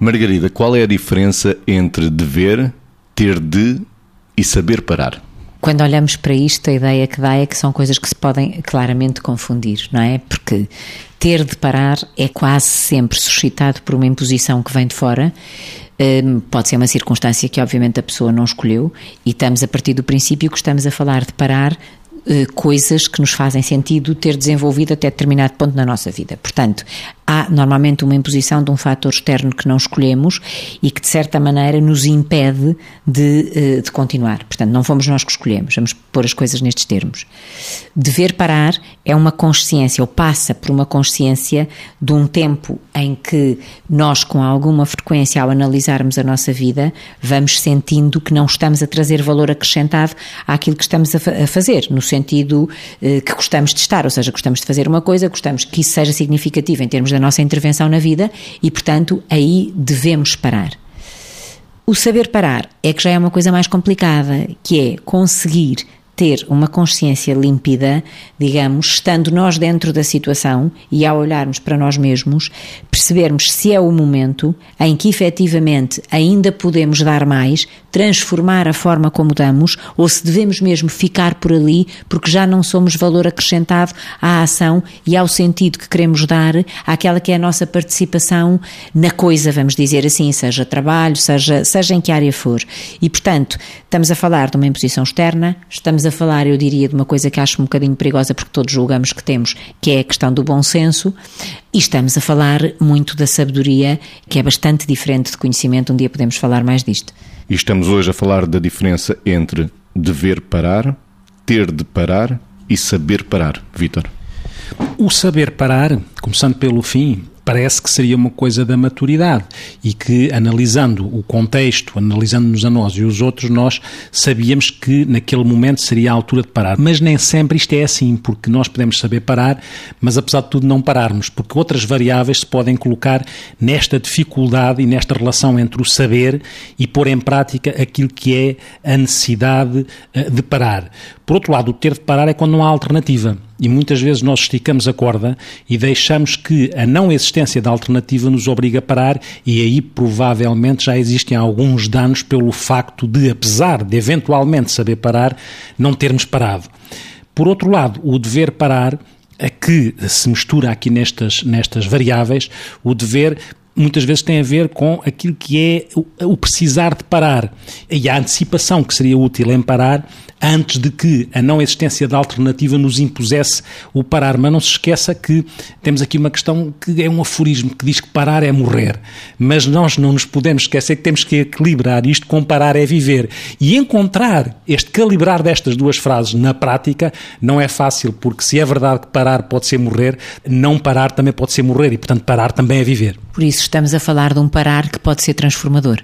Margarida, qual é a diferença entre dever, ter de e saber parar? Quando olhamos para isto, a ideia que dá é que são coisas que se podem claramente confundir, não é? Porque ter de parar é quase sempre suscitado por uma imposição que vem de fora. Um, pode ser uma circunstância que, obviamente, a pessoa não escolheu, e estamos a partir do princípio que estamos a falar de parar uh, coisas que nos fazem sentido ter desenvolvido até determinado ponto na nossa vida. Portanto, há normalmente uma imposição de um fator externo que não escolhemos e que, de certa maneira, nos impede de, eh, de continuar. Portanto, não fomos nós que escolhemos, vamos pôr as coisas nestes termos. Dever parar é uma consciência, ou passa por uma consciência de um tempo em que nós, com alguma frequência, ao analisarmos a nossa vida, vamos sentindo que não estamos a trazer valor acrescentado àquilo que estamos a, fazer, no sentido eh, que gostamos de estar, ou seja, gostamos de fazer uma coisa, gostamos que isso seja significativo em termos da nossa intervenção na vida e, portanto, aí devemos parar. O saber parar é que já é uma coisa mais complicada, que é conseguir ter uma consciência límpida, digamos, estando nós dentro da situação e ao olharmos para nós mesmos, percebermos se é o momento em que efetivamente ainda podemos dar mais, transformar a forma como damos, ou se devemos mesmo ficar por ali porque já não somos valor acrescentado à ação e ao sentido que queremos dar àquela que é a nossa participação na coisa, vamos dizer assim, seja trabalho, seja, seja em que área for. E, portanto, estamos a falar de uma imposição externa, estamos a a falar, eu diria, de uma coisa que acho um bocadinho perigosa, porque todos julgamos que temos, que é a questão do bom senso, e estamos a falar muito da sabedoria, que é bastante diferente de conhecimento. Um dia podemos falar mais disto. E estamos hoje a falar da diferença entre dever parar, ter de parar e saber parar. Vítor. O saber parar, começando pelo fim, parece que seria uma coisa da maturidade e que, analisando o contexto, analisando-nos a nós e os outros, nós sabíamos que naquele momento seria a altura de parar. Mas nem sempre isto é assim, porque nós podemos saber parar, mas apesar de tudo não pararmos, porque outras variáveis se podem colocar nesta dificuldade e nesta relação entre o saber e pôr em prática aquilo que é a necessidade eh, de parar. Por outro lado, o ter de parar é quando não há alternativa. E muitas vezes nós esticamos a corda e deixamos que a não existência da alternativa nos obriga a parar, e aí provavelmente já existem alguns danos pelo facto de, apesar de eventualmente saber parar, não termos parado. Por outro lado, o dever parar a que se mistura aqui nestas, nestas variáveis, o dever muitas vezes tem a ver com aquilo que é o, precisar de parar e a antecipação que seria útil em parar antes de que a não existência da alternativa nos impusesse o parar. Mas não se esqueça que temos aqui uma questão que é um aforismo que diz que parar é morrer. Mas nós não nos podemos esquecer que temos que equilibrar isto com parar é viver. E encontrar este calibrar destas duas frases na prática não é fácil, porque se é verdade que parar pode ser morrer, não parar também pode ser morrer e, portanto, parar também é viver. Por isso estamos a falar de um parar que pode ser transformador.